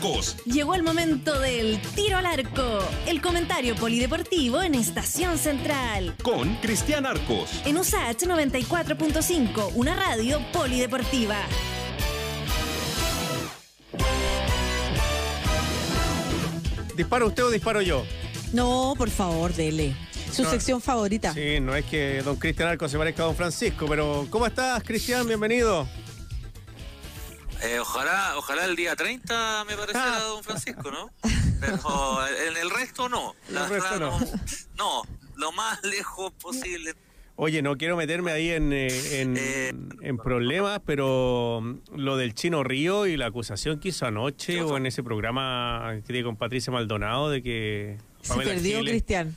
Arcos. Llegó el momento del tiro al arco, el comentario polideportivo en Estación Central. Con Cristian Arcos. En USAH 94.5, una radio polideportiva. ¿Dispara usted o disparo yo? No, por favor, dele. Su No. sección favorita. Sí, no es que don Cristian Arcos se parezca a don Francisco, pero ¿cómo estás, Cristian? Bienvenido. Eh, ojalá, ojalá el día 30 me pareciera Ah. Don Francisco, ¿no? Pero en el resto no. La El resto no. no. lo más lejos posible. Oye, no quiero meterme ahí en, eh, en, Eh, en problemas, pero mm, lo del Chino Río y la acusación que hizo anoche ¿Qué o en ese programa que tiene con Patricia Maldonado de que... Se Pamela perdió, Giles- Cristian.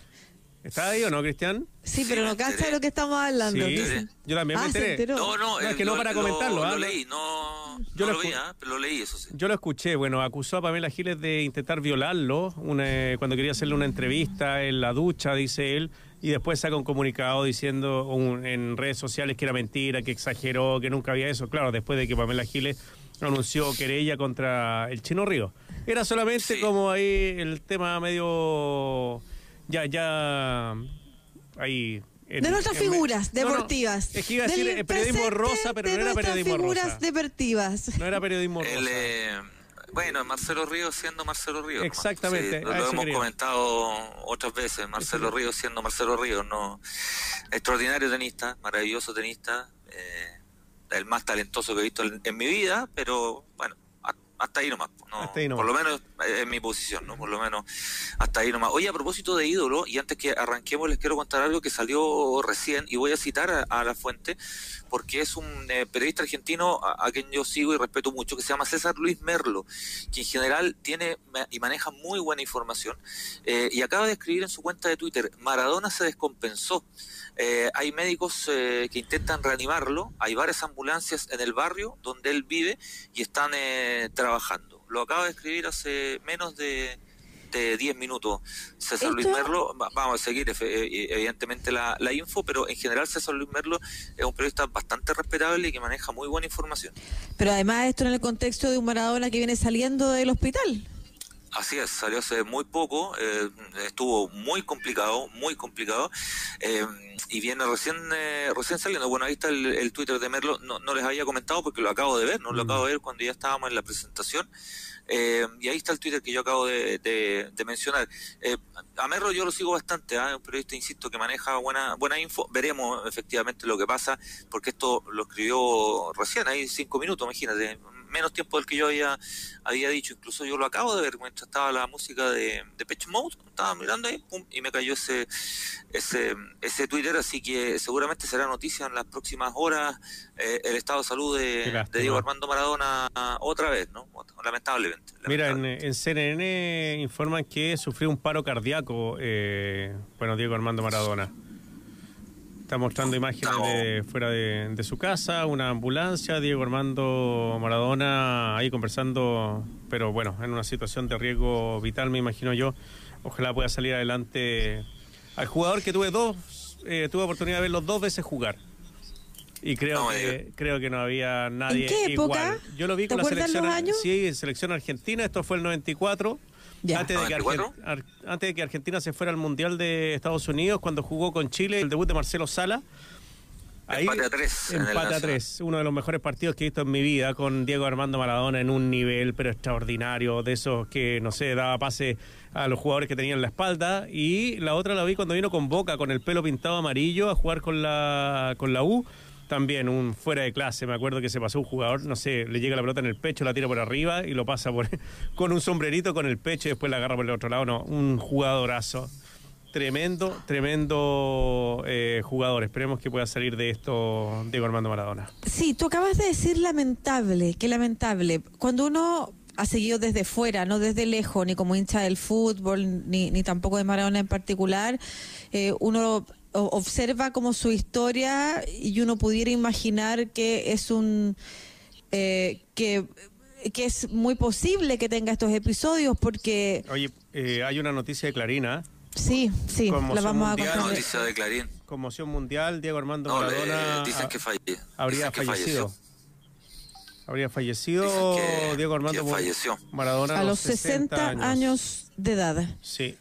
¿Está ahí o no, Cristian? Sí, pero no cacha lo que estamos hablando. Sí, Dice- yo también me Ah, enteré. No, no, No, es eh, que no para comentarlo, Lo, ¿ah? lo leí, no, Yo no lo lo vi, ¿ah? pero lo leí, eso sí. Yo lo escuché, bueno, acusó a Pamela Giles de intentar violarlo una- cuando quería hacerle una entrevista en la ducha, dice él, y después saca un comunicado diciendo un- en redes sociales que era mentira, que exageró, que nunca había eso. Claro, después de que Pamela Giles anunció querella contra el Chino Río. Era solamente Sí. como ahí el tema medio... Ya, ya... Ahí... en- De nuestras en- figuras No, no, deportivas. es que iba a decir eh, periodismo rosa, pero de no era periodismo figuras rosa. deportivas. No era periodismo rosa. El, eh, bueno, Marcelo Ríos siendo Marcelo Ríos. Exactamente, Sí, lo, hemos quería. comentado otras veces. Marcelo Ríos siendo Marcelo Ríos. no Extraordinario tenista, maravilloso tenista. eh, el más talentoso que he visto en, en mi vida, pero bueno, hasta ahí nomás. no, Hasta ahí nomás. Por lo menos eh, en mi posición, ¿no? Por lo menos hasta ahí nomás. Oye, a propósito de ídolo, y antes que arranquemos les quiero contar algo que salió recién, y voy a citar a, a la fuente, porque es un eh, periodista argentino a, a quien yo sigo y respeto mucho, que se llama César Luis Merlo, que en general tiene y maneja muy buena información, eh, y acaba de escribir en su cuenta de Twitter, Maradona se descompensó. Eh, hay médicos eh, que intentan reanimarlo, hay varias ambulancias en el barrio donde él vive y están eh, trabajando. Lo acaba de escribir hace menos de, de 10 minutos César Luis Merlo. Va- vamos a seguir efe- eh, evidentemente la, la info, pero en general César Luis Merlo es un periodista bastante respetable y que maneja muy buena información. Pero además esto en el contexto de un Maradona que viene saliendo del hospital. Así es, salió hace muy poco, eh, estuvo muy complicado, muy complicado, eh, y viene recién eh, recién saliendo. Bueno, ahí está el, el Twitter de Merlo, no, no les había comentado porque lo acabo de ver, no lo Mm. acabo de ver cuando ya estábamos en la presentación, eh, y ahí está el Twitter que yo acabo de, de- de mencionar. Eh, a Merlo yo lo sigo bastante, ¿ah? es un periodista, insisto, que maneja buena buena info, veremos efectivamente lo que pasa, porque esto lo escribió recién, ahí cinco minutos, imagínate, menos tiempo del que yo había, había dicho, incluso yo lo acabo de ver mientras estaba la música de, de Pitch Mode, estaba mirando ahí, pum, y me cayó ese, ese, ese Twitter, así que seguramente será noticia en las próximas horas eh, el estado de salud de, Diego Armando Maradona otra vez, ¿no? Lamentablemente. Mira, en CNN informan que sufrió un paro cardíaco, eh, bueno, Diego Armando Maradona. Está mostrando imágenes de fuera de, de su casa, una ambulancia, Diego Armando Maradona ahí conversando, pero bueno, en una situación de riesgo vital, me imagino yo. Ojalá pueda salir adelante al jugador que tuve dos, eh, tuve oportunidad de verlo dos veces jugar. Y creo No que creo que no había nadie ¿En qué igual. época? Yo lo vi ¿Te con la selección los años? Sí, selección argentina, esto fue el 94. Ya. Antes, de que ¿94? Argen- Ar- antes de que Argentina se fuera al Mundial de Estados Unidos, cuando jugó con Chile, el debut de Marcelo Sala. Empate a tres en el Empate a tres. Uno de los mejores partidos que he visto en mi vida, con Diego Armando Maradona en un nivel pero extraordinario, de esos que, no sé, daba pase a los jugadores que tenían la espalda. Y la otra la vi cuando vino con Boca, con el pelo pintado amarillo, a jugar con la, con la U. También un fuera de clase, me acuerdo que se pasó un jugador, no sé, le llega la pelota en el pecho, la tira por arriba y lo pasa por, con un sombrerito con el pecho y después la agarra por el otro lado. No, un jugadorazo. Tremendo, tremendo eh, jugador. Esperemos que pueda salir de esto Diego Armando Maradona. Sí, tú acabas de decir lamentable, qué lamentable. Cuando uno ha seguido desde fuera, no desde lejos, ni como hincha del fútbol, ni, ni tampoco de Maradona en particular, eh, uno observa como su historia y uno pudiera imaginar que es un... eh, que que es muy posible que tenga estos episodios porque Oye, eh, hay una noticia de Clarina, sí, sí, Conmoción la vamos a mundial. contar. Noticia de Clarín. conmoción mundial, Diego Armando No, le- Maradona dicen ah, que falle, habría dicen que fallecido. falleció. Habría fallecido que- Diego Armando que falleció. Maradona A los 60 años de edad. Sí.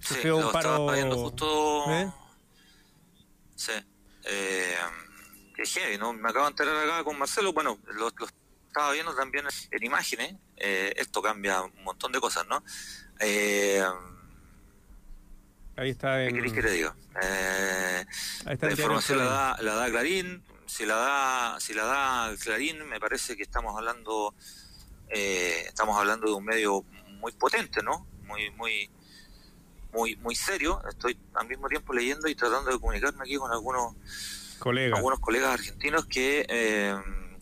Sí, Sufrió lo un paro. justo. ¿Eh? Sí. Eh, que heavy, ¿no? Me acabo de enterar acá con Marcelo. Bueno, lo, lo estaba viendo también en imágenes. Eh, esto cambia un montón de cosas, ¿no? Eh, Ahí está ¿Qué en. queréis que le diga? Eh, Ahí está la información la da, la da Clarín. Si la da, si la da Clarín, me parece que estamos hablando, eh, estamos hablando de un medio muy potente, ¿no? Muy, muy, muy, muy serio. Estoy al mismo tiempo leyendo y tratando de comunicarme aquí con algunos, Colega. algunos colegas argentinos que, eh,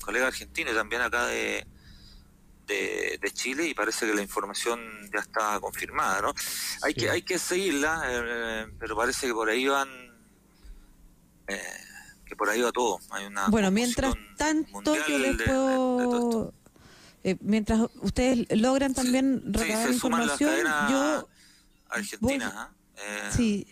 colegas argentinos también acá de, de, de Chile y parece que la información ya está confirmada, ¿no? Hay Sí. que hay que seguirla, eh, pero parece que por ahí van, eh, que por ahí va todo. Hay una Bueno, mientras tanto mundial yo de- les de- de todo esto. puedo... eh, mientras ustedes logran también Sí, recabar información, cadenas yo argentinas, voy- ¿ah? Eh, Sí.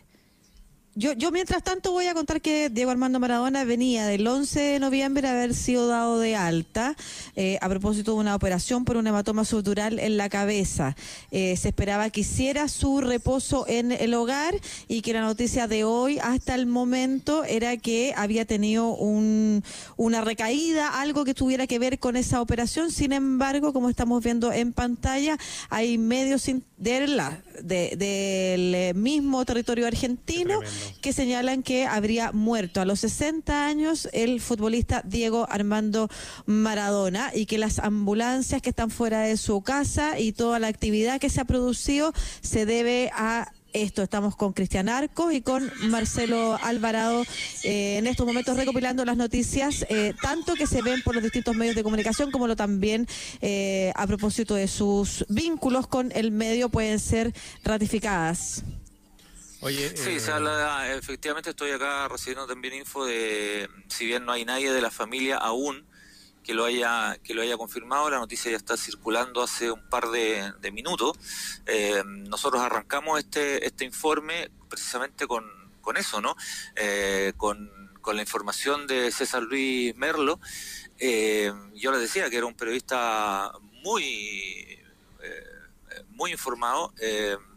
Yo, yo mientras tanto voy a contar que Diego Armando Maradona venía del 11 de noviembre a haber sido dado de alta eh, a propósito de una operación por un hematoma subdural en la cabeza. Eh, se esperaba que hiciera su reposo en el hogar y que la noticia de hoy hasta el momento era que había tenido un, una recaída, algo que tuviera que ver con esa operación. Sin embargo, como estamos viendo en pantalla, hay medios de la- de- del eh, mismo territorio argentino que señalan que habría muerto. A los 60 años el futbolista Diego Armando Maradona y que las ambulancias que están fuera de su casa y toda la actividad que se ha producido se debe a esto. Estamos con Cristian Arcos y con Marcelo Alvarado eh, en estos momentos recopilando las noticias, eh, tanto que se ven por los distintos medios de comunicación como lo también eh, a propósito de sus vínculos con el medio pueden ser ratificadas. Oye, Sí, eh, se habla, efectivamente estoy acá recibiendo también info de, si bien no hay nadie de la familia aún que lo haya que lo haya confirmado, la noticia ya está circulando hace un par de, minutos. Eh, nosotros arrancamos este este informe precisamente con, con eso, ¿no? Eh, con, con la información de César Luis Merlo. Eh, yo les decía que era un periodista muy muy informado.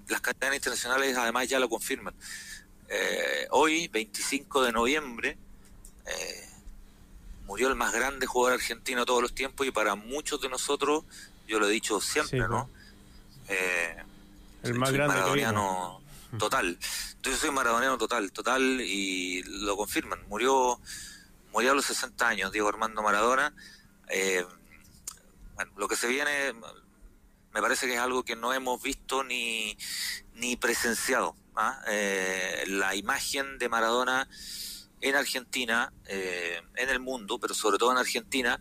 las cadenas internacionales además ya lo confirman. Hoy, 25 de noviembre, el más grande jugador argentino de todos los tiempos y para muchos de nosotros, yo lo he dicho siempre, Sí, ¿no? Eh, el soy- más soy grande que maradoniano total. Entonces soy maradoniano total, total y lo confirman. Murió murió a los 60 años Diego Armando Maradona. Eh, bueno, lo que se viene me parece que es algo que no hemos visto ni, ni presenciado. ¿ah? Eh, la imagen de Maradona en Argentina, eh, en el mundo, pero sobre todo en Argentina,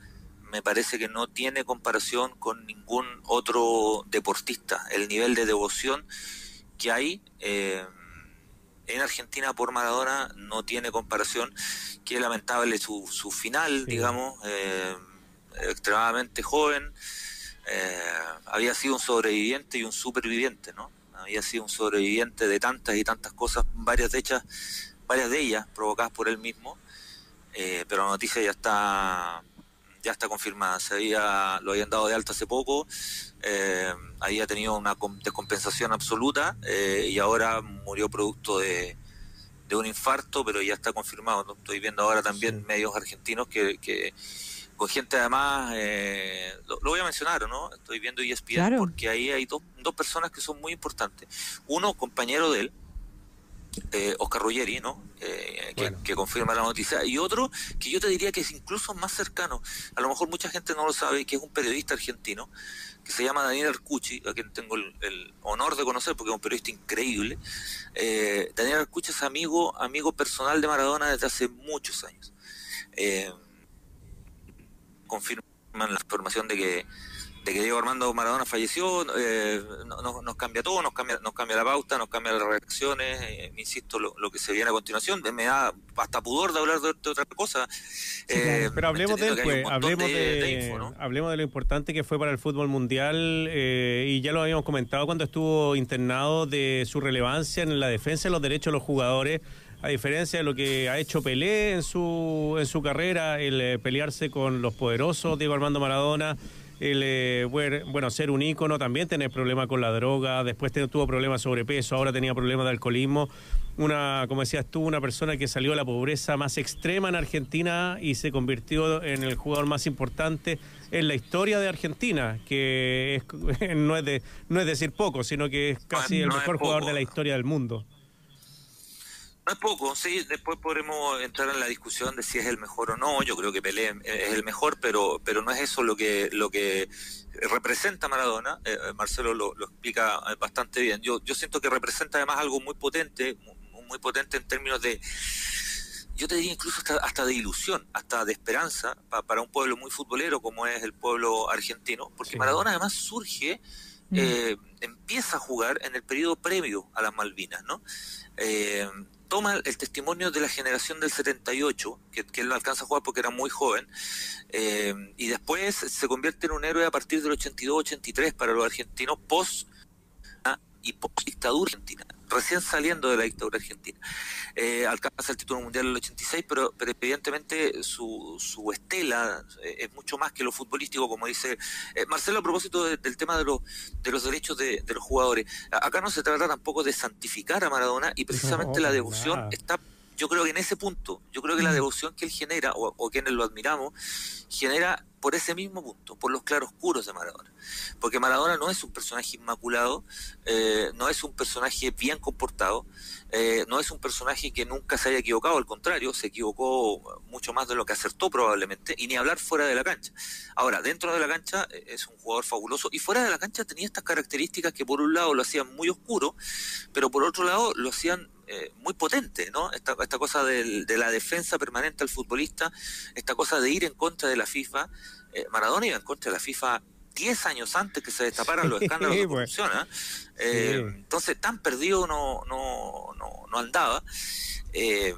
me parece que no tiene comparación con ningún otro deportista. El nivel de devoción que hay eh, en Argentina por Maradona no tiene comparación. Qué lamentable su, su final, Sí. digamos, eh, extremadamente joven. Eh, había sido un sobreviviente y un superviviente, ¿no? Había sido un sobreviviente de tantas y tantas cosas, varias de ellas, varias de ellas provocadas por él mismo, eh, pero la noticia ya está ya está confirmada. Se había, lo habían dado de alta hace poco, eh, había tenido una com- descompensación absoluta eh, y ahora murió producto de, de un infarto, pero ya está confirmado. ¿no? Estoy viendo ahora también Sí. medios argentinos que, que con gente además, eh, lo, lo voy a mencionar, ¿no? Estoy viendo ESPN Claro. porque ahí hay dos, dos personas que son muy importantes. Uno, compañero de él, eh, Oscar Ruggeri, ¿no? Eh, que, Bueno. que confirma la noticia. Y otro que yo te diría que es incluso más cercano, a lo mejor mucha gente no lo sabe, que es un periodista argentino, que se llama Daniel Arcucci, a quien tengo el, el honor de conocer porque es un periodista increíble. Eh, Daniel Arcucci es amigo, amigo personal de Maradona desde hace muchos años. Eh, confirman la información de que de que Diego Armando Maradona falleció, eh, no- no- nos cambia todo, nos cambia, nos cambia la pauta, nos cambia las reacciones, eh, insisto, lo, lo que se viene a continuación, me da hasta pudor de hablar de, de otra cosa. Eh, Pero hablemos de él, pues, hablemos de, de info, ¿no? hablemos de lo importante que fue para el fútbol mundial eh, y ya lo habíamos comentado cuando estuvo internado de su relevancia en la defensa de los derechos de los jugadores a diferencia de lo que ha hecho Pelé en su, en su carrera, el pelearse con los poderosos, Diego Armando Maradona, el eh, bueno, ser un ícono, también tener problemas con la droga, después tuvo problemas sobrepeso, ahora tenía problemas de alcoholismo. Una, como decías tú, una persona que salió de la pobreza más extrema en Argentina y se convirtió en el jugador más importante en la historia de Argentina, que no, es de, no es decir poco, sino que es casi el mejor jugador de la historia del mundo. No es poco, sí, después podremos entrar en la discusión de si es el mejor o no. Yo creo que Pelé es el mejor, pero pero no es eso lo que lo que representa Maradona. Eh, eh, Marcelo lo, explica bastante bien. Yo yo siento que representa además algo muy potente, muy, potente en términos de yo te diría incluso hasta, de ilusión, hasta de esperanza para un pueblo muy futbolero como es el pueblo argentino, porque Maradona además surge, mm. eh, empieza a jugar en el periodo previo a las Malvinas, ¿no? Eh, toma el testimonio de la generación del 78, que, él no alcanza a jugar porque era muy joven, eh, y después se convierte en un héroe a partir del 82-83 para los argentinos post ah, y post dictadura argentina recién saliendo de la dictadura argentina. Eh, alcanza el título mundial en el 86, pero, pero evidentemente su, su estela eh, es mucho más que lo futbolístico, como dice eh, Marcelo a propósito del tema de los, de los derechos de, los jugadores. Acá no se trata tampoco de santificar a Maradona y precisamente la devoción está yo creo que en ese punto, yo creo que la mm. devoción que él genera, o, o, quienes lo admiramos, genera por ese mismo punto, por los claroscuros de Maradona. Porque Maradona no es un personaje inmaculado, eh, no es un personaje bien comportado, eh, no es un personaje que nunca se haya equivocado, al contrario, se equivocó mucho más de lo que acertó probablemente, y ni hablar fuera de la cancha. Ahora, dentro de la cancha eh, es un jugador fabuloso, y fuera de la cancha tenía estas características que por un lado lo hacían muy oscuro, pero por otro lado lo hacían muy potente, ¿no? Esta, esta cosa de, la defensa permanente al futbolista, esta cosa de ir en contra de la FIFA, eh, Maradona iba en contra de la FIFA 10 años antes que se destaparan los escándalos de corrupción. ¿eh? Eh, entonces, tan perdido no, no, no, andaba. y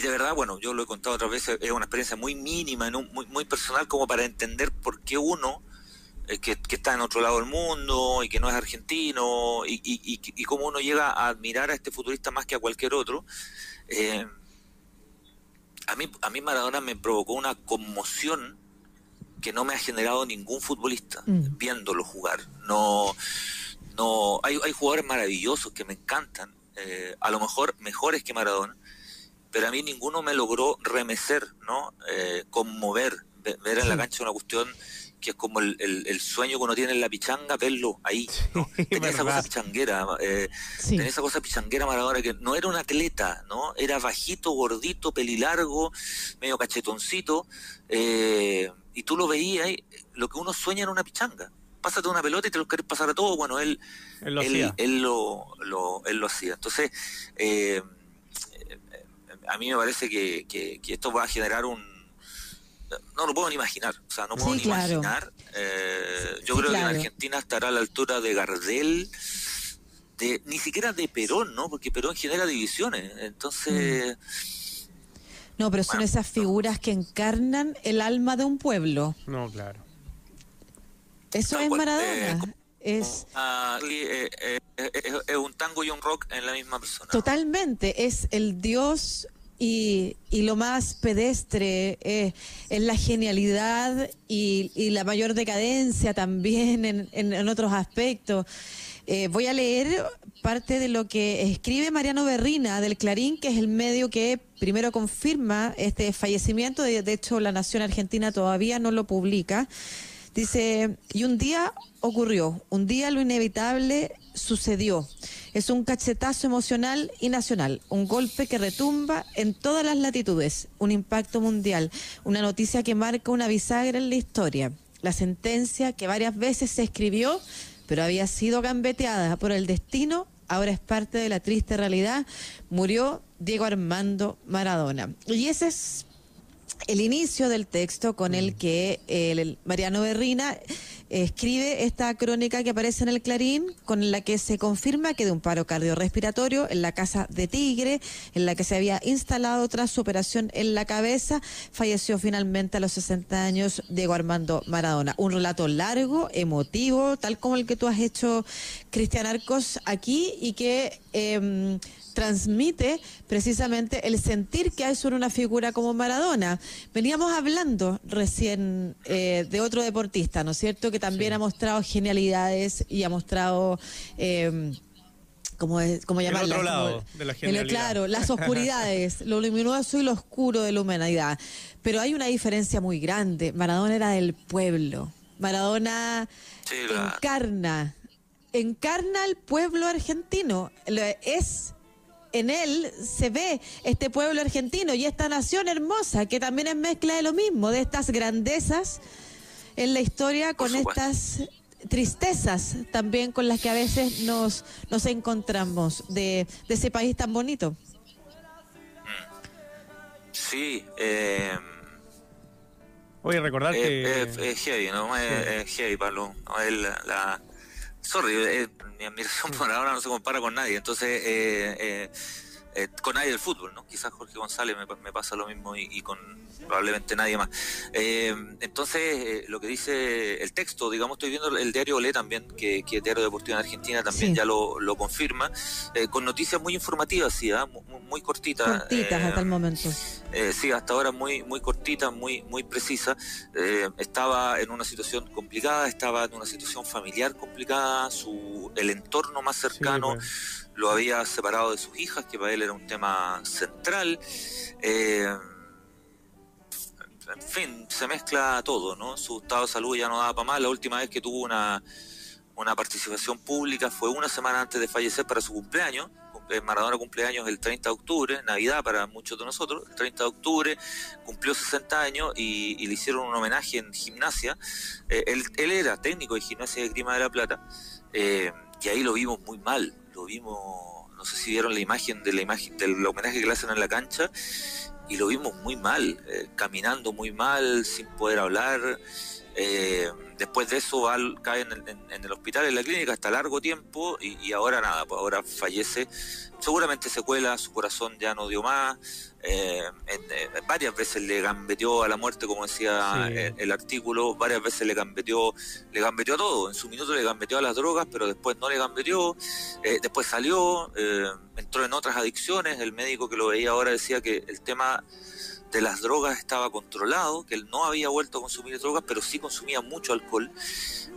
de verdad, bueno, yo lo he contado otras veces, es una experiencia muy mínima, muy, muy personal, como para entender por qué uno, que, está en otro lado del mundo y que no es argentino, y, y, y, cómo uno llega a admirar a este futurista más que a cualquier otro. a mí, a mí Maradona me provocó una conmoción que no me ha generado ningún futbolista mm. viéndolo jugar. No, no, hay, hay jugadores maravillosos que me encantan, eh, a lo mejor mejores que Maradona, pero a mí ninguno me logró remecer, ¿no? Eh, conmover, ver en la cancha una cuestión que es como el, el, sueño que uno tiene en la pichanga, verlo ahí. ¿no? tenía esa cosa pichanguera, eh, tenía esa cosa pichanguera Maradona que no era un atleta, ¿no? Era bajito, gordito, pelilargo, medio cachetoncito, eh, y tú lo veías, lo que uno sueña en una pichanga. Pásate una pelota y te lo querés pasar a todo. Bueno, él, él, lo, hacía. Él, lo, él lo hacía. Entonces, eh, a mí me parece que, que esto va a generar un no lo puedo ni imaginar, o sea, no puedo ni imaginar. Eh, yo creo que en Argentina estará a la altura de Gardel, de ni siquiera de Perón, ¿no? Porque Perón genera divisiones, entonces... Mm. No, pero son esas figuras que encarnan el alma de un pueblo. No, claro. Eso es Maradona. es, ah, eh, eh, es un tango y un rock en la misma persona. Totalmente, es el dios y, y, lo más pedestre es, la genialidad y, la mayor decadencia también en, en, otros aspectos. Eh, voy a leer parte de lo que escribe Mariano Berrina del Clarín, que es el medio que primero confirma este fallecimiento. De hecho, la Nación Argentina todavía no lo publica. Dice, y un día ocurrió, un día lo inevitable sucedió. Es un cachetazo emocional y nacional, un golpe que retumba en todas las latitudes, un impacto mundial, una noticia que marca una bisagra en la historia. La sentencia que varias veces se escribió, pero había sido gambeteada por el destino, ahora es parte de la triste realidad. Murió Diego Armando Maradona. Y ese es el inicio del texto con el que el Mariano Berrina escribe esta crónica que aparece en el Clarín, con la que se confirma que de un paro cardiorrespiratorio en la casa de Tigre, en la que se había instalado tras su operación en la cabeza, falleció finalmente a los 60 años Diego Armando Maradona. Un relato largo, emotivo, tal como el que tú has hecho, Cristian Arcos, aquí, y que... Eh, transmite precisamente el sentir que hay sobre una figura como Maradona. Veníamos hablando recién eh, de otro deportista, ¿no es cierto? Que también ha mostrado genialidades y ha mostrado... Eh, como, es, como llamarla. otro Como lado de la el- genialidad. claro, las oscuridades, lo luminoso y lo oscuro de la humanidad. Pero hay una diferencia muy grande. Maradona era del pueblo. Maradona Sí, encarna, encarna al pueblo argentino. Es en él se ve este pueblo argentino y esta nación hermosa que también es mezcla de lo mismo, de estas grandezas en la historia con estas tristezas también con las que a veces nos, nos encontramos de, de ese país tan bonito. Sí, eh, Oye, recordar es, que... es- es heavy, ¿no? Es, es heavy, Pablo. No, es la, la- sorry, eh, mi admiración por ahora no se compara con nadie. Entonces, eh, eh, eh, con nadie del fútbol, ¿no? Quizás Jorge González me, pasa lo mismo y, y con probablemente nadie más. Eh, entonces, eh, lo que dice el texto, digamos, estoy viendo el diario Olé también, que, que es Diario Deportivo en Argentina también Sí. ya lo, lo confirma, eh, con noticias muy informativas, sí, ¿ah? muy, muy cortitas. Cortitas eh, hasta el momento. eh, sí, hasta ahora muy muy cortita, muy muy precisa. Eh, estaba en una situación complicada, estaba en una situación familiar complicada. Su el entorno más cercano pues. lo había separado de sus hijas, que para él era un tema central. Eh, en fin, se mezcla todo, ¿no? Su estado de salud ya no daba para más. La última vez que tuvo una una participación pública fue una semana antes de fallecer para su cumpleaños. Cumple- Maradona cumpleaños el 30 de octubre, Navidad para muchos de nosotros. El 30 de octubre cumplió 60 años y, le hicieron un homenaje en gimnasia. Eh, él, él era técnico de gimnasia de Grima de la Plata eh, y ahí lo vimos muy mal. Lo vimos, no sé si vieron la imagen de la imagen del homenaje que le hacen en la cancha y lo vimos muy mal, eh, caminando muy mal, sin poder hablar. Eh, después de eso al- cae en el, en- en el hospital, en la clínica, hasta largo tiempo y, y ahora nada, pues ahora fallece. Seguramente secuela, su corazón ya no dio más. eh, en- varias veces le gambeteó a la muerte, como decía Sí. el, el artículo, varias veces le gambeteó, le gambeteó a todo. En su minuto le gambeteó a las drogas, pero después no le gambeteó. Eh, después salió, entró en otras adicciones. El médico que lo veía ahora decía que el tema de las drogas estaba controlado, que él no había vuelto a consumir drogas, pero sí consumía mucho alcohol.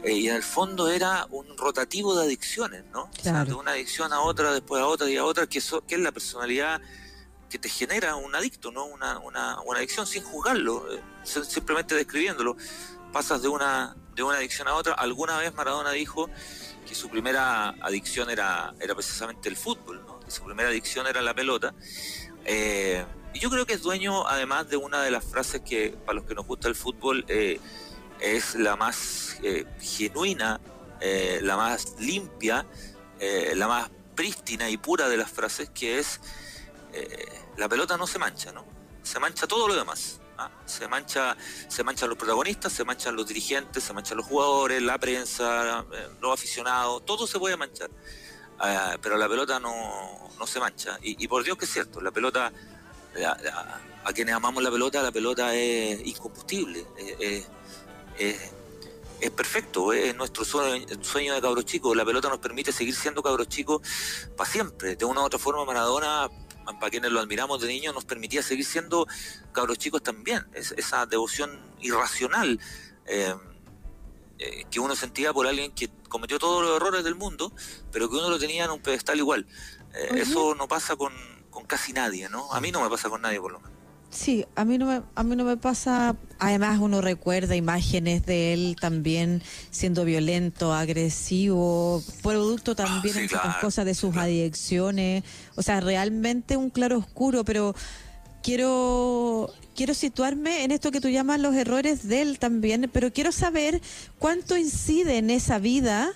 Eh, y en el fondo era un rotativo de adicciones, ¿no? O sea, Claro. de una adicción a otra, después a otra y a otra, que, eso, que es la personalidad que te genera un adicto, ¿no? Una, una, una adicción sin juzgarlo, eh, sim- simplemente describiéndolo. Pasas de una, de una adicción a otra. Alguna vez Maradona dijo que su primera adicción era, era precisamente el fútbol, ¿no? Que su primera adicción era la pelota. Eh, y yo creo que es dueño, además de una de las frases que, para los que nos gusta el fútbol, eh, es la más eh, genuina, eh, la más limpia, eh, la más prístina y pura de las frases, que es la pelota no se mancha, ¿no? Se mancha todo lo demás. ¿ah? Se mancha, se manchan los protagonistas, se manchan los dirigentes, se manchan los jugadores, la prensa, los aficionados, todo se puede manchar. Ah, pero la pelota no, no se mancha. Y por Dios que es cierto, la pelota, a quienes amamos la pelota, la pelota es incombustible, es, es- perfecto, es nuestro sueño, sueño de cabros chicos. La pelota nos permite seguir siendo cabros chicos para siempre. De una u otra forma, Maradona, para quienes lo admiramos de niño, nos permitía seguir siendo cabros chicos también. Es- esa devoción irracional. eh, eh, que uno sentía por alguien que cometió todos los errores del mundo, pero que uno lo tenía en un pedestal igual. Eh. Eso no pasa con, con casi nadie, ¿no? A mí no me pasa con nadie, por lo menos. Sí, a mí no me, a mí no me pasa. Además, uno recuerda imágenes de él también siendo violento, agresivo, producto también sí, en ciertas claro, cosas de sus claro. adicciones. O sea, realmente un claro oscuro, pero quiero quiero situarme en esto que tú llamas los errores de él también, pero quiero saber cuánto incide en esa vida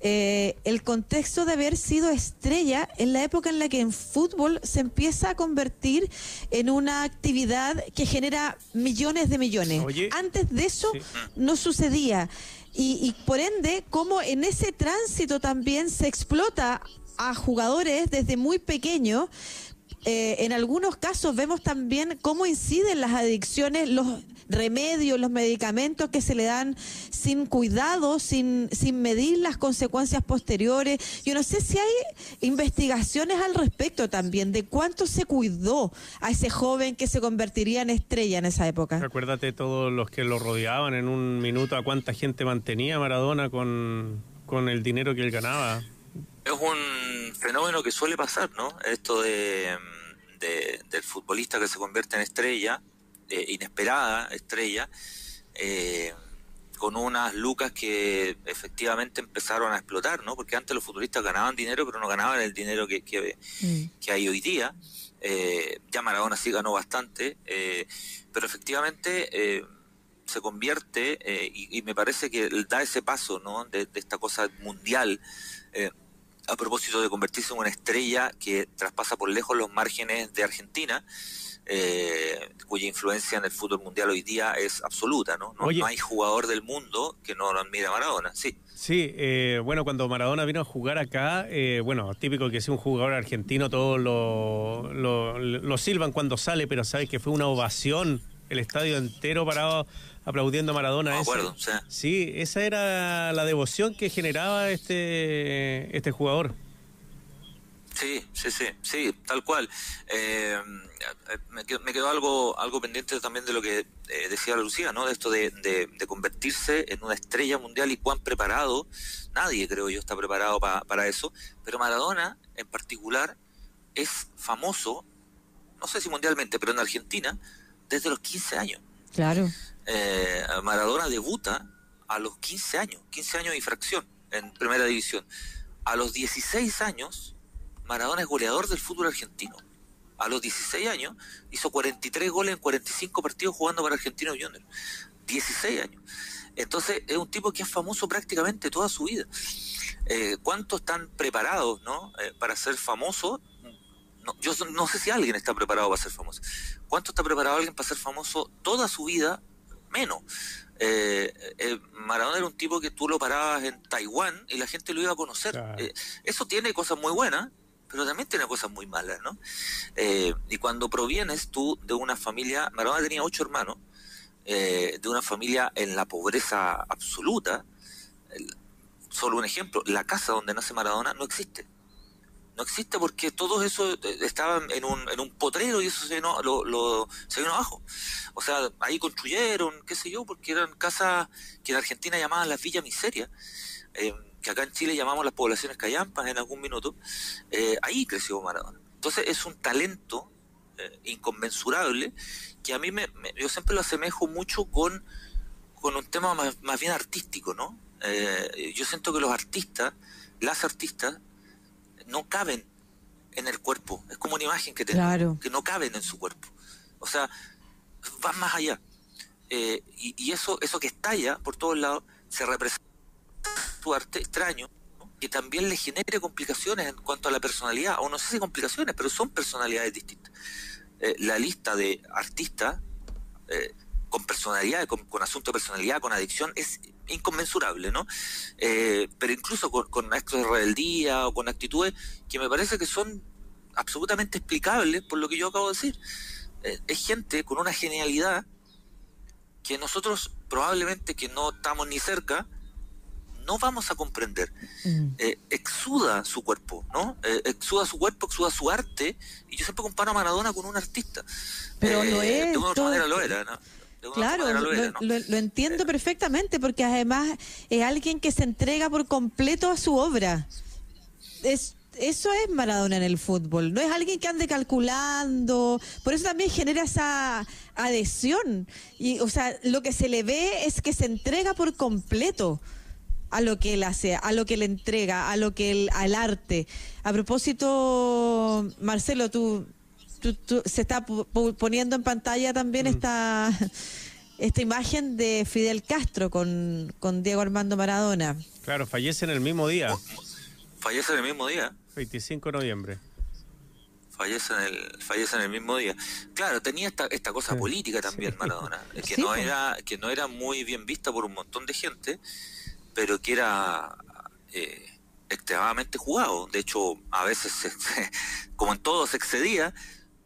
eh, el contexto de haber sido estrella en la época en la que en fútbol se empieza a convertir en una actividad que genera millones de millones. Oye, Antes de eso sí. no sucedía. Y, y por ende, como en ese tránsito también se explota a jugadores desde muy pequeños eh, en algunos casos vemos también cómo inciden las adicciones, los remedios, los medicamentos que se le dan sin cuidado, sin, sin medir las consecuencias posteriores. Yo no sé si hay investigaciones al respecto también de cuánto se cuidó a ese joven que se convertiría en estrella en esa época. Acuérdate todos los que lo rodeaban en un minuto, a cuánta gente mantenía Maradona con, con el dinero que él ganaba. Es un fenómeno que suele pasar, ¿no? Esto de, del futbolista que se convierte en estrella, inesperada estrella, eh, con unas lucas que efectivamente empezaron a explotar, ¿no? Porque antes los futbolistas ganaban dinero, pero no ganaban el dinero que, que, mm. hay hoy día. Eh, ya Maradona sí ganó bastante, eh, pero efectivamente se convierte, y, me parece que da ese paso, ¿no? De, de esta cosa mundial a propósito de convertirse en una estrella que traspasa por lejos los márgenes de Argentina, eh, cuya influencia en el fútbol mundial hoy día es absoluta, ¿no? No, hay jugador del mundo que no lo admire a Maradona, sí. Sí, eh, bueno, cuando Maradona vino a jugar acá, eh, bueno, típico que sea un jugador argentino, todos lo, lo, silban cuando sale, pero sabes que fue una ovación, el estadio entero parado aplaudiendo a Maradona. Me acuerdo, sí, esa era la devoción que generaba este, este jugador. Sí, sí, sí, sí, tal cual. Eh, me, quedó, algo algo pendiente también de lo que eh, decía Lucía, ¿no? De esto de, de, convertirse en una estrella mundial y cuán preparado, nadie creo yo está preparado para eso, pero Maradona en particular es famoso, no sé si mundialmente, pero en Argentina, desde los 15 años. Claro. Eh, Maradona debuta a los 15 años, 15 años y fracción en primera división. A los 16 años Maradona es goleador del fútbol argentino. A los 16 años hizo 43 goles en 45 partidos jugando para Argentino Junior. 16 años. Entonces es un tipo que es famoso prácticamente toda su vida. Eh, ¿Cuántos están preparados ¿no? Eh, para ser famoso? yo no sé si alguien está preparado para ser famoso. ¿Cuánto está preparado alguien para ser famoso toda su vida? Menos. Eh, Maradona era un tipo que tú lo parabas en Taiwán y la gente lo iba a conocer. eso tiene cosas muy buenas, pero también tiene cosas muy malas, ¿no? Eh, y cuando provienes tú de una familia, Maradona tenía ocho hermanos, eh, de una familia en la pobreza absoluta, solo un ejemplo, la casa donde nace Maradona no existe. No existe porque todo eso eh, estaba en un, en un potrero y eso se vino, lo, se vino abajo. O sea, ahí construyeron, qué sé yo, porque eran casas que en Argentina llamaban las villas miseria. Eh, que acá en Chile llamamos las poblaciones callampas en algún minuto, eh, ahí creció Maradona. Entonces es un talento inconmensurable que a mí me, yo siempre lo asemejo mucho con, con un tema más, bien artístico, ¿no? Yo siento que los artistas, las artistas, no caben en el cuerpo. Es como una imagen que tenemos, que no caben en su cuerpo. O sea, van más allá. y, y, eso, eso que estalla por todos lados se representa tu arte extraño, que también le genere complicaciones en cuanto a la personalidad, o no sé si complicaciones, pero son personalidades distintas. Eh, la lista de artistas eh, con personalidad, con, asunto de personalidad, con adicción, es inconmensurable, ¿no? Eh, pero incluso con, con actos de rebeldía o con actitudes que me parece que son absolutamente explicables por lo que yo acabo de decir. es gente con una genialidad que nosotros probablemente que no estamos ni cerca, no vamos a comprender. Mm. Eh, exuda su cuerpo, ¿no? Eh, exuda su cuerpo, exuda su arte, y yo siempre comparo a Maradona con un artista. Pero lo eh, es. De una otra manera lo era, ¿no? Claro, lo, entiendo perfectamente porque además es alguien que se entrega por completo a su obra. Es, eso es Maradona en el fútbol, no es alguien que ande calculando, por eso también genera esa adhesión. Y, o sea, lo que se le ve es que se entrega por completo a lo que él hace, a lo que él entrega, a lo que él, al arte. A propósito, Marcelo, tú, se está poniendo en pantalla también mm. esta esta imagen de Fidel Castro con, con Diego Armando Maradona. Claro, fallece en el mismo día. Fallece en el mismo día. 25 de noviembre. Fallece en el, fallece en el mismo día. Claro, tenía esta, esta cosa política también Maradona, que no pues. era, que no era muy bien vista por un montón de gente pero que era eh, extremadamente jugado. De hecho, a veces, como en todo, se excedía,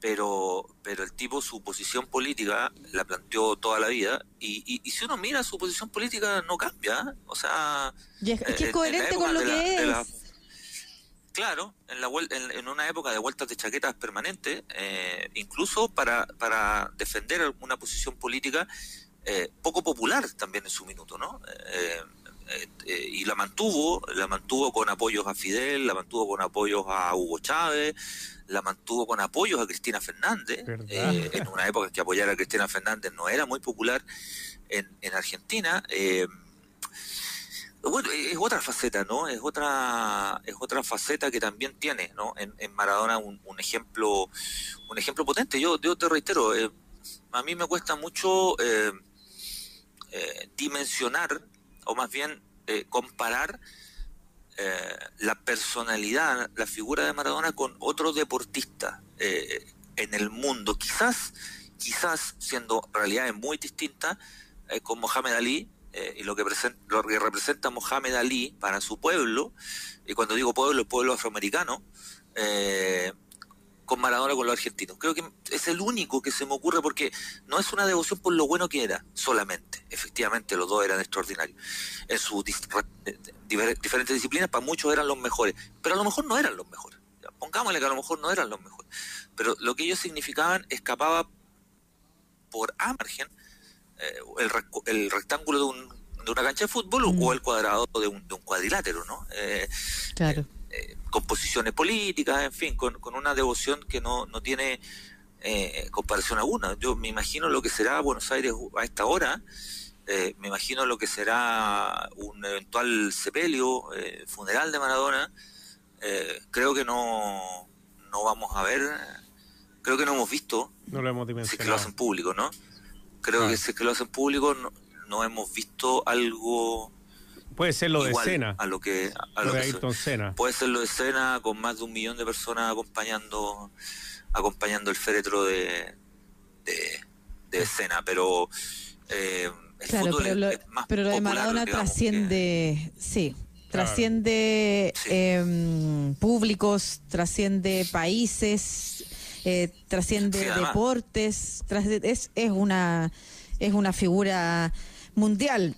pero, pero el tipo su posición política la planteó toda la vida y, y, si uno mira su posición política no cambia, o sea... es, que es coherente con lo que es. claro, en, la, en, en, una época de vueltas de chaquetas permanentes, eh, incluso para, para defender una posición política eh, poco popular también en su minuto, ¿no? Eh, eh, y la mantuvo, la mantuvo con apoyos a Fidel, la mantuvo con apoyos a Hugo Chávez, la mantuvo con apoyos a Cristina Fernández, eh, en una época en que apoyar a Cristina Fernández no era muy popular en, en Argentina. Eh, bueno, es otra faceta, ¿no? Es otra, es otra faceta que también tiene, ¿no? En, Maradona un, ejemplo, un ejemplo potente. Yo, yo te reitero, a mí me cuesta mucho dimensionar o más bien eh, comparar eh, la personalidad, la figura de Maradona con otro deportista eh, en el mundo, quizás, quizás siendo realidades muy distintas, con Mohamed Ali, y lo que, lo que representa Mohamed Ali para su pueblo, y cuando digo pueblo, el pueblo afroamericano, con Maradona con los argentinos. Creo que es el único que se me ocurre porque no es una devoción por lo bueno que era solamente. Efectivamente, los dos eran extraordinarios. En diferentes disciplinas, para muchos eran los mejores, pero a lo mejor no eran los mejores. Pongámosle que a lo mejor no eran los mejores. Pero lo que ellos significaban escapaba por a margen eh, el, rectángulo de, un, de, una cancha de fútbol o mm. el cuadrado de un, de un cuadrilátero, ¿no? Eh, claro. Eh, con posiciones políticas, en fin, con, con una devoción que no, no tiene eh, comparación alguna. Yo me imagino lo que será Buenos Aires a esta hora, eh, me imagino lo que será un eventual sepelio, funeral de Maradona. creo que no, no vamos a ver, creo que no hemos visto, no lo hemos si que lo hacen público, ¿no? Creo que si es que lo hacen público no, no hemos visto algo Puede ser lo de escena. A lo que, a lo, Puede ser lo de escena con más de un millón de personas acompañando acompañando el féretro de, de, escena, pero eh, claro, pero, lo, pero lo de Maradona trasciende, sí, trasciende em, públicos, trasciende países, eh, trasciende deportes, es, es una es una figura mundial.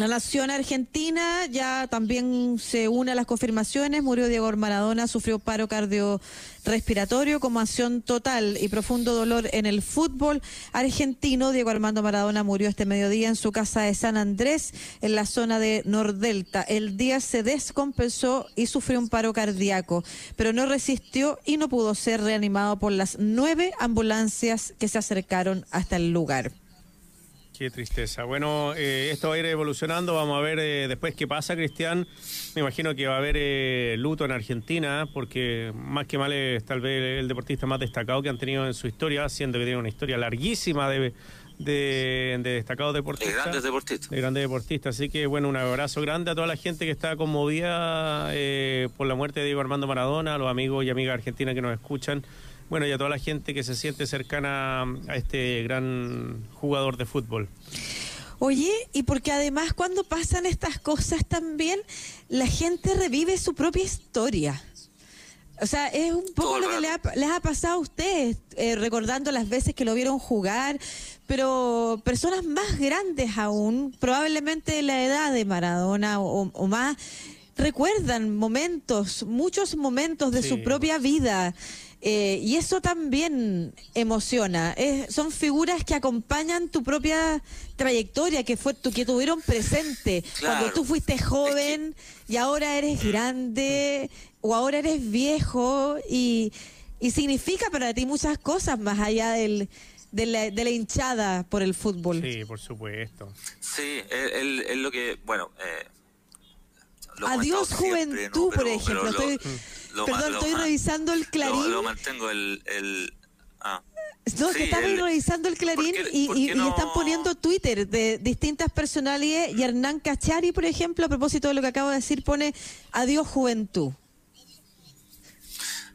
La nación argentina ya también se une a las confirmaciones. Murió Diego Maradona, sufrió paro cardiorrespiratorio acción total y profundo dolor en el fútbol argentino. Diego Armando Maradona murió este mediodía en su casa de San Andrés, en la zona de Nordelta. El día se descompensó y sufrió un paro cardíaco, pero no resistió y no pudo ser reanimado por las nueve ambulancias que se acercaron hasta el lugar. Qué tristeza. Bueno, eh, esto va a ir evolucionando. Vamos a ver eh, después qué pasa, Cristian. Me imagino que va a haber eh, luto en Argentina, porque más que mal es tal vez el deportista más destacado que han tenido en su historia, siendo que tiene una historia larguísima de, de, destacados deportistas. De grandes deportistas. De grandes deportistas. Así que, bueno, un abrazo grande a toda la gente que está conmovida por la muerte de Diego Armando Maradona, a los amigos y amigas argentinas que nos escuchan bueno, y a toda la gente que se siente cercana a este gran jugador de fútbol. Oye, y porque además cuando pasan estas cosas también, la gente revive su propia historia. O sea, es un poco lo que les ha, pasado a ustedes, eh, recordando las veces que lo vieron jugar, pero personas más grandes aún, probablemente de la edad de Maradona o, más, recuerdan momentos, muchos momentos de su propia vida. Eh, y eso también emociona. son figuras que acompañan tu propia trayectoria, que fue que tuvieron presente cuando tú fuiste joven y ahora eres grande o ahora eres viejo y, significa para ti muchas cosas más allá del, de, la, hinchada por el fútbol. Sí, por supuesto. Sí, es lo que, bueno... Eh, Adiós juventud, por ejemplo. Perdón, estoy revisando el clarín. Lo, mantengo el... el ah. No, que están revisando el Clarín y, están poniendo Twitter de distintas personalidades y Hernán Cachari, por ejemplo, a propósito de lo que acabo de decir, pone adiós juventud.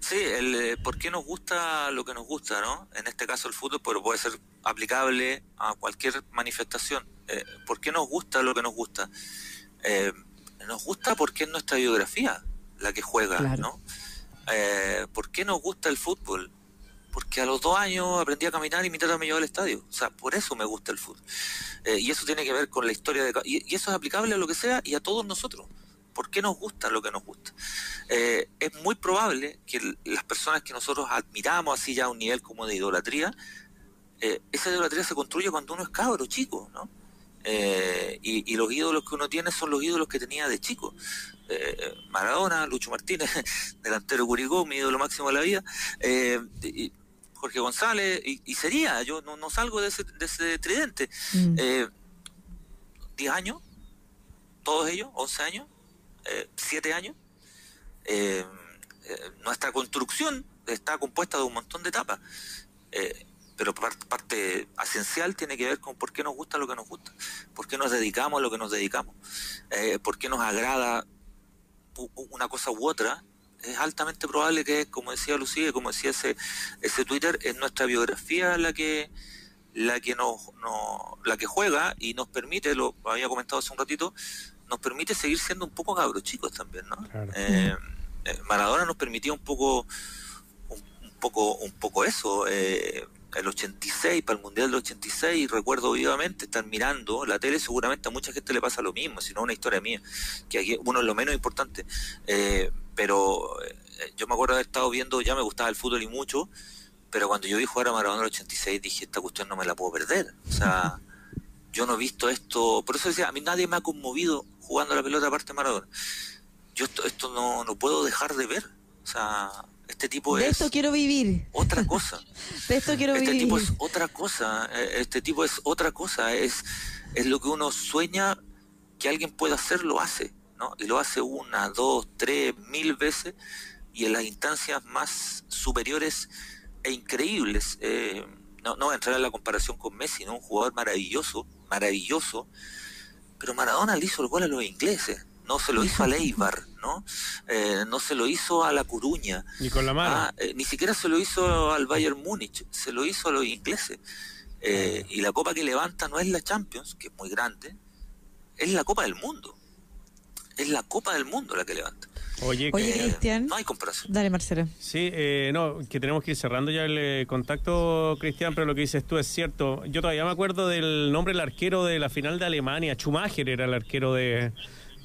Sí, el, eh, ¿por qué nos gusta lo que nos gusta, no? En este caso el fútbol, pero puede ser aplicable a cualquier manifestación. Eh, ¿Por qué nos gusta lo que nos gusta? Eh, nos gusta porque es nuestra biografía la que juega, ¿no? Eh, ¿Por qué nos gusta el fútbol? Porque a los dos años aprendí a caminar y mi tata me llevó al estadio. O sea, por eso me gusta el fútbol. Eh, y eso tiene que ver con la historia de... Y, y, eso es aplicable a lo que sea y a todos nosotros. ¿Por qué nos gusta lo que nos gusta? Eh, es muy probable que las personas que nosotros admiramos así ya a un nivel como de idolatría, eh, esa idolatría se construye cuando uno es cabro, chico, ¿no? Eh, y, y, los ídolos que uno tiene son los ídolos que tenía de chico. Eh, Maradona, Lucho Martínez, delantero Curicó, mi ídolo máximo de la vida, eh, y Jorge González, y, y, sería, yo no, no salgo de ese, de ese tridente. Mm. 10 años, todos ellos, 11 años, eh, 7 años. nuestra construcción está compuesta de un montón de etapas pero parte, esencial tiene que ver con por qué nos gusta lo que nos gusta, por qué nos dedicamos a lo que nos dedicamos, eh, por qué nos agrada una cosa u otra. Es altamente probable que, como decía Lucía, como decía ese, ese Twitter, es nuestra biografía la que la que nos, la que juega y nos permite, lo había comentado hace un ratito, nos permite seguir siendo un poco cabros chicos también, ¿no? Eh, eh, Maradona nos permitía un poco un, poco un poco eso eh, el 86, para el Mundial del 86, recuerdo vivamente estar mirando la tele, seguramente a mucha gente le pasa lo mismo, si no una historia mía, que aquí uno es lo menos importante, eh, pero eh, yo me acuerdo de haber estado viendo, ya me gustaba el fútbol y mucho, pero cuando yo vi jugar a Maradona el 86 dije, esta cuestión no me la puedo perder, o sea, yo no he visto esto, por eso decía, a mí nadie me ha conmovido jugando la pelota aparte de Maradona, yo esto, esto no, no puedo dejar de ver, o sea, este tipo de es esto quiero vivir. Otra cosa. de esto quiero este vivir. Este tipo es otra cosa. Eh, este tipo es otra cosa. Es, es lo que uno sueña que alguien pueda hacer, lo hace. ¿no? Y lo hace una, dos, tres, mil veces y en las instancias más superiores e increíbles. Eh, no, no voy a entrar en la comparación con Messi, ¿no? un jugador maravilloso, maravilloso, pero Maradona le hizo el gol a los ingleses no se lo hizo a Leibar, ¿no? Eh, no se lo hizo a La Coruña. Ni con la mano. Ah, eh, ni siquiera se lo hizo al Bayern Múnich, se lo hizo a los ingleses. Eh, y la copa que levanta no es la Champions, que es muy grande, es la Copa del Mundo. Es la Copa del Mundo la que levanta. Oye, Cristian. No hay comparación. Dale, Marcelo. Sí, eh, no, que tenemos que ir cerrando ya el eh, contacto, Cristian, pero lo que dices tú es cierto. Yo todavía me acuerdo del nombre del arquero de la final de Alemania. Schumacher era el arquero de,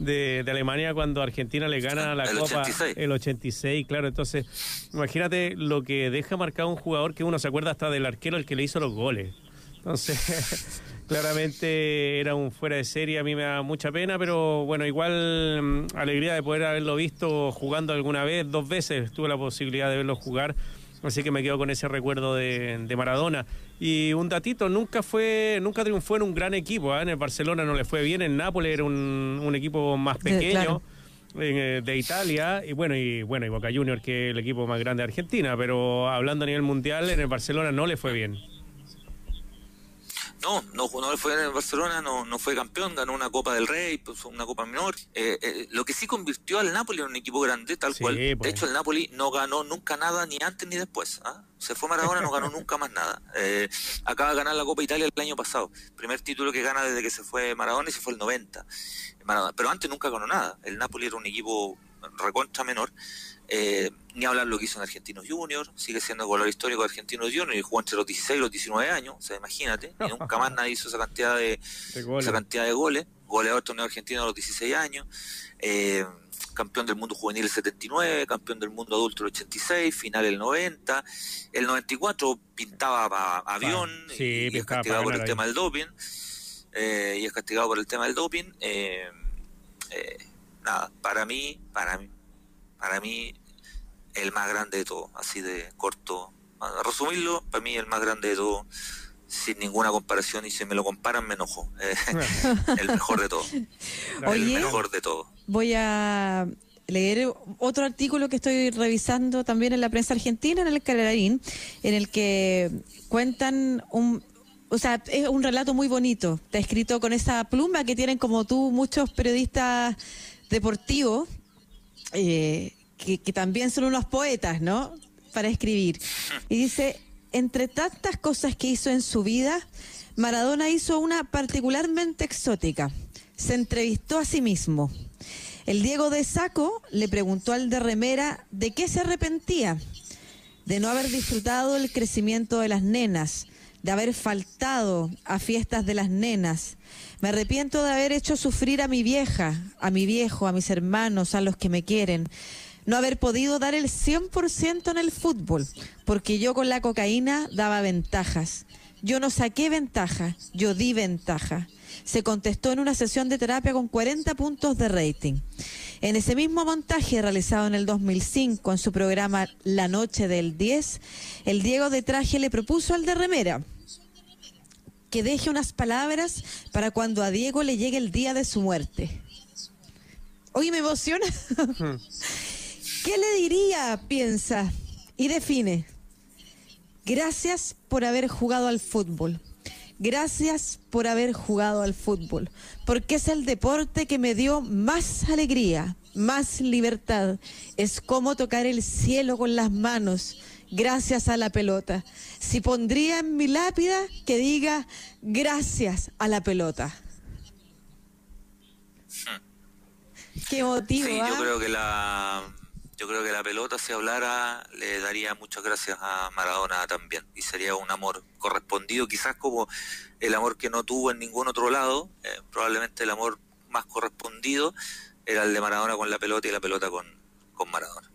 de, Alemania cuando Argentina le gana la Copa el 86, claro. Entonces, imagínate lo que deja marcado un jugador que uno se acuerda hasta del arquero el que le hizo los goles. Entonces, claramente era un fuera de serie, a mí me da mucha pena, pero bueno, igual mm, alegría de poder haberlo visto jugando alguna vez, dos veces tuve la posibilidad de verlo jugar. Así que me quedo con ese recuerdo de, de Maradona. Y un datito, nunca fue, nunca triunfó en un gran equipo. ¿eh? En el Barcelona no le fue bien, en Nápoles era un, un equipo más pequeño. Eh, de Italia y bueno y bueno y Boca Junior que es el equipo más grande de Argentina pero hablando a nivel mundial en el Barcelona no le fue bien no, no, no fue en Barcelona, no, no fue campeón, ganó una Copa del Rey, pues, una Copa menor. Eh, eh, lo que sí convirtió al Napoli en un equipo grande, tal cual. De pues. hecho, el Napoli no ganó nunca nada, ni antes ni después. ¿ah? Se fue Maradona, no ganó nunca más nada. Eh, acaba de ganar la Copa Italia el año pasado. Primer título que gana desde que se fue Maradona y se fue el 90. Pero antes nunca ganó nada. El Napoli era un equipo recontra menor. Eh, ni hablar lo que hizo en Argentinos Junior, sigue siendo el goleador histórico de Argentinos Junior y jugó entre los 16 y los 19 años, o sea, imagínate, y nunca más nadie hizo esa cantidad de, esa cantidad de goles, goleador del torneo argentino a los 16 años, eh, campeón del mundo juvenil el 79, campeón del mundo adulto el 86, final el 90, el 94 pintaba avión y, es castigado por el tema del doping, eh, y es castigado por el tema del doping, nada, para mí, para mí, para mí el más grande de todo, así de corto. A resumirlo, para mí el más grande de todo, sin ninguna comparación, y si me lo comparan me enojo. Eh, el mejor de todo. el mejor de todo. Voy a leer otro artículo que estoy revisando también en la prensa argentina, en el Calarín, en el que cuentan un, o sea, es un relato muy bonito. Está escrito con esa pluma que tienen como tú muchos periodistas deportivos. Eh, que, también son unos poetas, ¿no? Para escribir. Y dice, entre tantas cosas que hizo en su vida, Maradona hizo una particularmente exótica. Se entrevistó a sí mismo. El Diego de Saco le preguntó al de Remera de qué se arrepentía, de no haber disfrutado el crecimiento de las nenas, de haber faltado a fiestas de las nenas. Me arrepiento de haber hecho sufrir a mi vieja, a mi viejo, a mis hermanos, a los que me quieren. No haber podido dar el 100% en el fútbol, porque yo con la cocaína daba ventajas. Yo no saqué ventaja, yo di ventaja. Se contestó en una sesión de terapia con 40 puntos de rating. En ese mismo montaje realizado en el 2005 en su programa La Noche del 10, el Diego de Traje le propuso al de Remera que deje unas palabras para cuando a Diego le llegue el día de su muerte. Oye, me emociona. ¿Qué le diría? Piensa y define. Gracias por haber jugado al fútbol. Gracias por haber jugado al fútbol, porque es el deporte que me dio más alegría, más libertad. Es como tocar el cielo con las manos, gracias a la pelota. Si pondría en mi lápida que diga gracias a la pelota. Qué motivo. Sí, yo ¿ah? creo que la yo creo que la pelota si hablara le daría muchas gracias a Maradona también y sería un amor correspondido quizás como el amor que no tuvo en ningún otro lado eh, probablemente el amor más correspondido era el de Maradona con la pelota y la pelota con, con Maradona.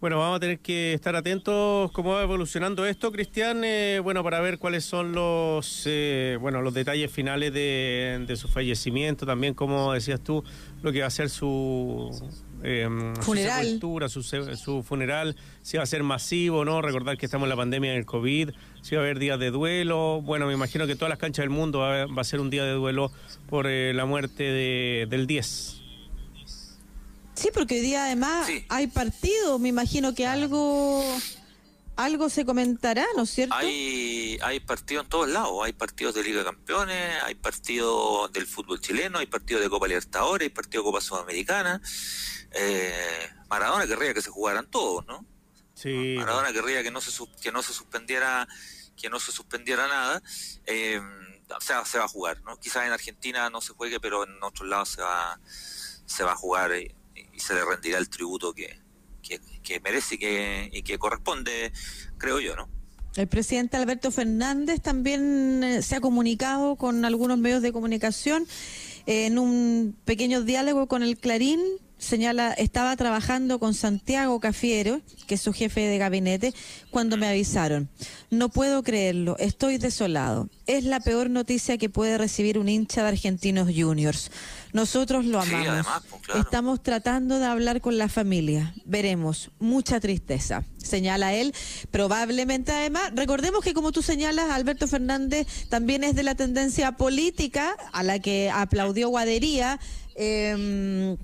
Bueno, vamos a tener que estar atentos cómo va evolucionando esto, Cristian, eh, bueno, para ver cuáles son los, eh, bueno, los detalles finales de, de su fallecimiento, también como decías tú, lo que va a ser su eh, Funeral. Su, sepultura, su, se- su funeral, si va a ser masivo o no, recordar que estamos en la pandemia del COVID, si va a haber días de duelo, bueno, me imagino que todas las canchas del mundo va, a- va a ser un día de duelo por eh, la muerte de, del 10. Sí, porque hoy día además Sí. hay partido, me imagino que algo algo se comentará, ¿no es cierto? Hay, hay partidos en todos lados, hay partidos de Liga de Campeones, hay partidos del fútbol chileno, hay partidos de Copa Libertadores, hay partidos de Copa Sudamericana. Eh, Maradona querría que se jugaran todos, ¿no? Sí. Maradona querría que no se sus- que no se suspendiera que no se suspendiera nada. Eh, o sea, se va a jugar, ¿no? Quizás en Argentina no se juegue, pero en otros lados se va se va a jugar y, y se le rendirá el tributo que, que, que merece y que, y que corresponde, creo yo, ¿no? El presidente Alberto Fernández también eh, se ha comunicado con algunos medios de comunicación eh, en un pequeño diálogo con el Clarín. Señala, estaba trabajando con Santiago Cafiero, que es su jefe de gabinete, cuando me avisaron. No puedo creerlo, estoy desolado. Es la peor noticia que puede recibir un hincha de Argentinos Juniors. Nosotros lo Sí, amamos. además, pues, claro. Estamos tratando de hablar con la familia. Veremos. Mucha tristeza. Señala él. Probablemente, además, recordemos que como tú señalas, Alberto Fernández también es de la tendencia política a la que aplaudió Guadería. eh,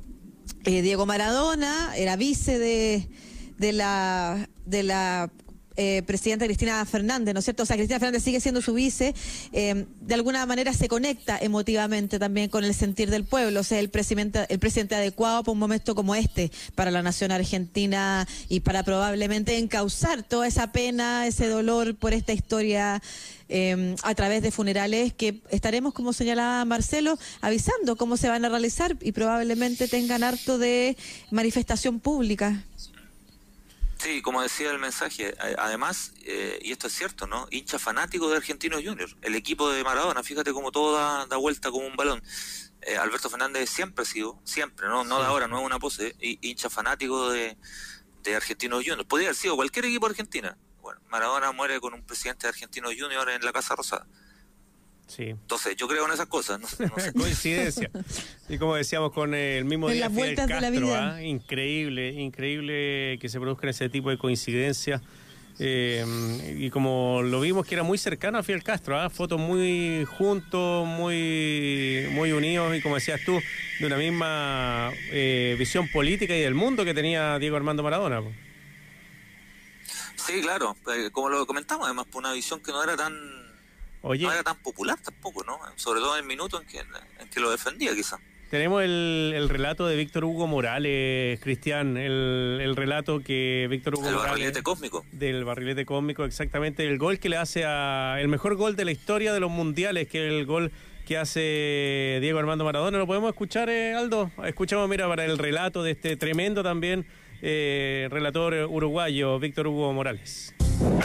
eh, Diego Maradona era vice de, la de la eh, presidenta Cristina Fernández, ¿no es cierto? O sea, Cristina Fernández sigue siendo su vice, eh, de alguna manera se conecta emotivamente también con el sentir del pueblo, o sea, el el presidente adecuado para un momento como este, para la nación argentina y para probablemente encauzar toda esa pena, ese dolor por esta historia eh, a través de funerales que estaremos, como señalaba Marcelo, avisando cómo se van a realizar y probablemente tengan harto de manifestación pública. Sí, como decía el mensaje, además, eh, y esto es cierto, ¿no? Hincha fanático de Argentinos Juniors, el equipo de Maradona, fíjate cómo todo da, da vuelta como un balón. Eh, Alberto Fernández siempre ha sido, siempre, no, no de ahora, no es una pose, hi- hincha fanático de, de Argentinos Juniors. Podría haber sido cualquier equipo de Argentina. Bueno, Maradona muere con un presidente de Argentinos Juniors en la Casa Rosada. Sí. Entonces, yo creo en esas cosas, no, no sé. Coincidencia. Y como decíamos con el mismo En día las Fidel vueltas de la Castro, vida. ¿ah? increíble, increíble que se produzcan ese tipo de coincidencias. Eh, y como lo vimos que era muy cercano a Fidel Castro, ¿ah? fotos muy juntos, muy, muy unidos y como decías tú, de una misma eh, visión política y del mundo que tenía Diego Armando Maradona. po. Sí, claro, eh, como lo comentamos, además, por una visión que no era tan Oye, no era tan popular tampoco, ¿no? Sobre todo en el minuto en que, en que lo defendía, quizá. Tenemos el, el relato de Víctor Hugo Morales, Cristian, el, el relato que Víctor Hugo El Morales... barrilete cósmico. Del barrilete cósmico, exactamente. El gol que le hace a. El mejor gol de la historia de los mundiales, que es el gol que hace Diego Armando Maradona. ¿Lo podemos escuchar, eh, Aldo? Escuchamos, mira, para el relato de este tremendo también eh, relator uruguayo, Víctor Hugo Morales.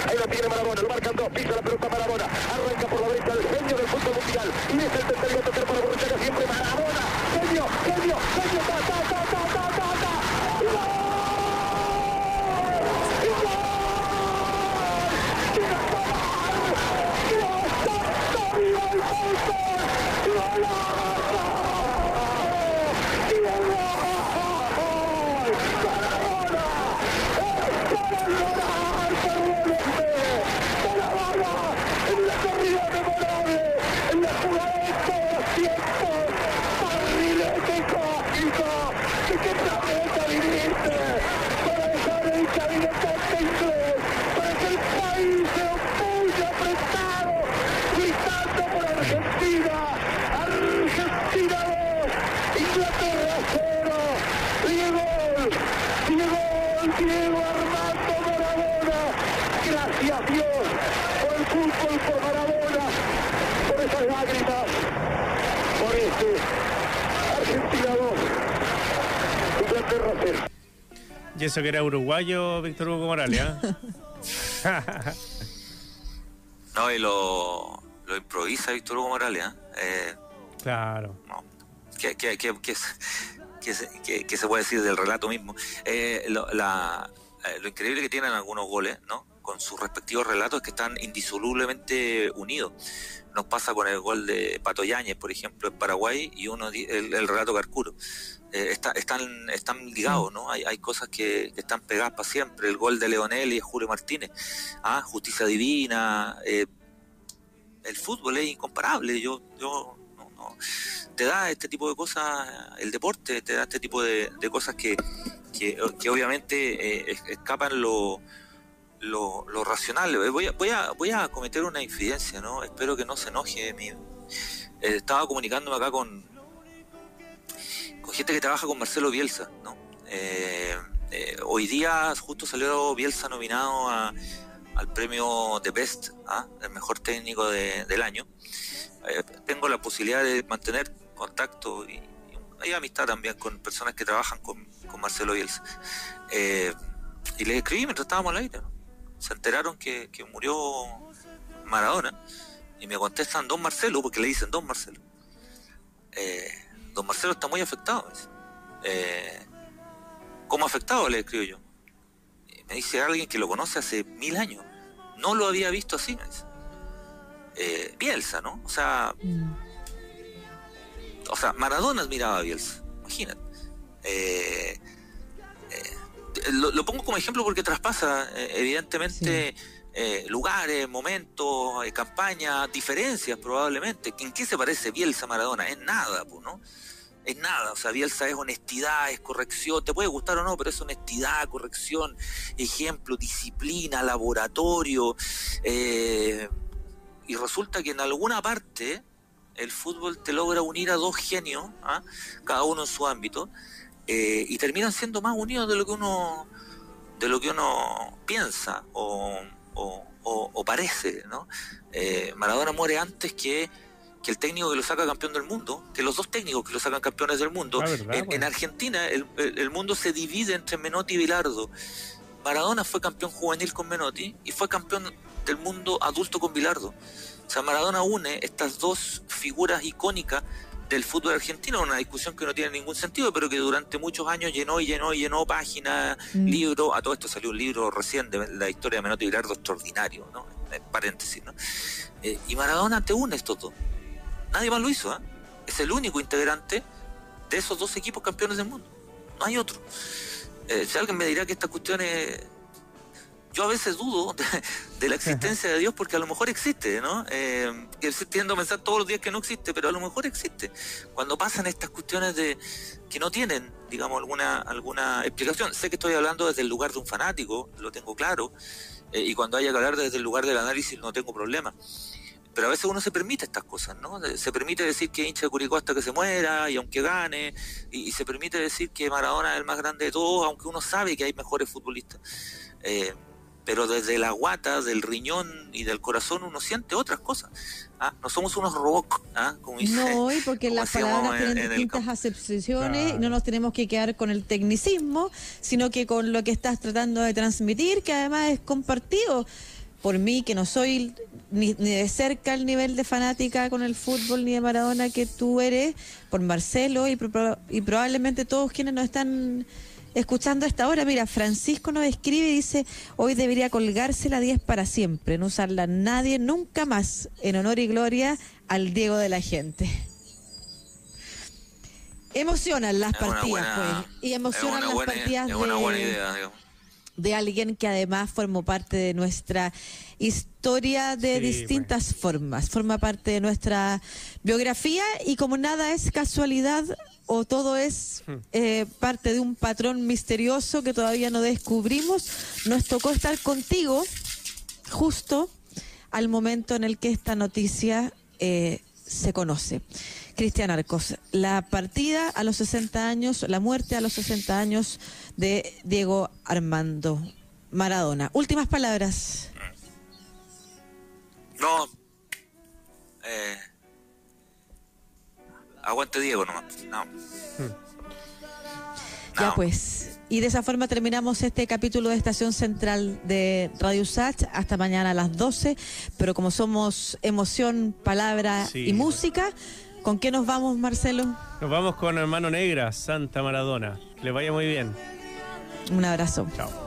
Ahí lo tiene Maradona, lo marcan dos, pisa la pelota Maradona, arranca por la derecha el genio del fútbol mundial, y es el tercer tercer para Borruchaga, siempre Maradona, genio, genio, genio, ta, ta, ta, ta, ta, ta, ta, gol, gol, gol, gol, gol, y gol, y gol, y gol, Maradona, para llorar, para la bala, en la corrida memorable, en la jugada de todos los tiempos, barrilete cósmico, que qué planeta viniste, para dejar el cabinetante inglés, para que el país se opulle apretado, gritando por Argentina, Argentina 2, Inglaterra 0, Diego, Diego, Diego Armando Maradona, gracias Dios por el fútbol, por Maradona, por esas lágrimas, por este Argentina 2, Inglaterra 0. Y eso que era uruguayo, Víctor Hugo Morales, ¿ah? No, y lo, lo improvisa Víctor Hugo Morales, ¿eh? Eh, claro. no. ¿Qué, qué, qué, qué, se- puede decir del relato mismo? Eh, lo, la- eh, lo increíble que tienen algunos goles, ¿no? Con sus respectivos relatos es que están indisolublemente unidos. Nos pasa con el gol de Pato Yáñez, por ejemplo, en Paraguay, y uno el, el relato Carcuro. Eh, está- están, están ligados, ¿no? Hay, hay cosas que, están pegadas para siempre. El gol de Leonel y Julio Martínez. Ah, Justicia Divina. eh, el fútbol es incomparable. Yo, yo no, no. te da este tipo de cosas, el deporte te da este tipo de, cosas que, que, obviamente eh, es- escapan lo, lo, lo racional. Eh, Voy a, voy, a, voy a cometer una infidencia, ¿no? Espero que no se enoje. Mi, eh, estaba comunicándome acá con, gente que trabaja con Marcelo Bielsa, ¿no? Eh, eh, hoy día justo salió Bielsa nominado al premio The Best, ¿ah? el mejor técnico de- del año. Tengo la posibilidad de mantener contacto y, amistad también con personas que trabajan con, Marcelo Bielsa. Y les escribí mientras estábamos al aire. Se enteraron que, que murió Maradona y me contestan Don Marcelo, porque le dicen Don Marcelo. Eh, don Marcelo está muy afectado. Eh, ¿Cómo afectado? Le escribo yo. Me dice alguien que lo conoce hace mil años. No lo había visto así, me dice. Eh, Bielsa, ¿no? O sea, Mm. o sea, Maradona admiraba a Bielsa, imagínate. Lo, lo pongo como ejemplo porque traspasa, eh, evidentemente, eh, lugares, momentos, eh, campañas, diferencias probablemente. ¿En qué se parece Bielsa Maradona? En nada, pues, ¿no? Es nada, o sea, Bielsa es honestidad, es corrección, te puede gustar o no, pero es honestidad, corrección, ejemplo, disciplina, laboratorio, eh, y resulta que en alguna parte el fútbol te logra unir a dos genios, ¿ah? cada uno en su ámbito, eh, y terminan siendo más unidos de lo que uno de lo que uno piensa o, o- o- o parece, ¿no? Eh, Maradona muere antes que, que el técnico que lo saca campeón del mundo, que los dos técnicos que lo sacan campeones del mundo. Ah, ¿verdad? en, en Bueno. Argentina el, el- el mundo se divide entre Menotti y Bilardo. Maradona fue campeón juvenil con Menotti y fue campeón del mundo adulto con Bilardo. O sea, Maradona une estas dos figuras icónicas del fútbol argentino, una discusión que no tiene ningún sentido, pero que durante muchos años llenó y llenó y llenó páginas, Mm. libros. A todo esto salió un libro recién de la historia de Menotti y Bilardo extraordinario, ¿no? En paréntesis, ¿no? Eh, y Maradona te une estos dos. Nadie más lo hizo, ¿eh? Es el único integrante de esos dos equipos campeones del mundo. No hay otro. Eh, si alguien me dirá que estas cuestiones yo a veces dudo de, de la existencia de Dios porque a lo mejor existe, ¿no? Eh, tiendo a pensar todos los días que no existe, pero a lo mejor existe. Cuando pasan estas cuestiones de que no tienen, digamos, alguna alguna explicación. Sé que estoy hablando desde el lugar de un fanático, lo tengo claro, eh, y cuando haya que hablar desde el lugar del análisis no tengo problema. Pero a veces uno se permite estas cosas, ¿no? Se permite decir que hincha de Curicó hasta que se muera y aunque gane, y, y se permite decir que Maradona es el más grande de todos, aunque uno sabe que hay mejores futbolistas. Eh, pero desde la guata, del riñón y del corazón uno siente otras cosas. ¿ah? No somos unos robots, ¿ah? como dice, No, y porque las palabras en- tienen en distintas acepciones y no Claro. nos tenemos que quedar con el tecnicismo, sino que con lo que estás tratando de transmitir, que además es compartido por mí, que no soy ni, ni de cerca el nivel de fanática con el fútbol ni de Maradona que tú eres, por Marcelo y, pro- y probablemente todos quienes nos están escuchando a esta hora. Mira, Francisco nos escribe y dice, hoy debería colgarse la 10 para siempre, no usarla nadie nunca más, en honor y gloria al Diego de la gente. Emocionan las Es partidas, buena- pues, y emocionan las buena- partidas es una de, buena idea, digamos. De alguien que además formó parte de nuestra historia de Sí, distintas formas, forma parte de nuestra biografía y como nada es casualidad o todo es Hmm. eh, parte de un patrón misterioso que todavía no descubrimos, nos tocó estar contigo justo al momento en el que esta noticia eh, se conoce. Cristian Arcos, la partida a los 60 años, la muerte a los 60 años de Diego Armando Maradona. Últimas palabras. No. Eh, aguante Diego nomás. No. Ya No. pues. Y de esa forma terminamos este capítulo de Estación Central de Radio Sach. Hasta mañana a las 12. Pero como somos emoción, palabra Sí. y música, ¿con qué nos vamos, Marcelo? Nos vamos con Hermano Negra, Santa Maradona. Que le vaya muy bien. Un abrazo. Chao.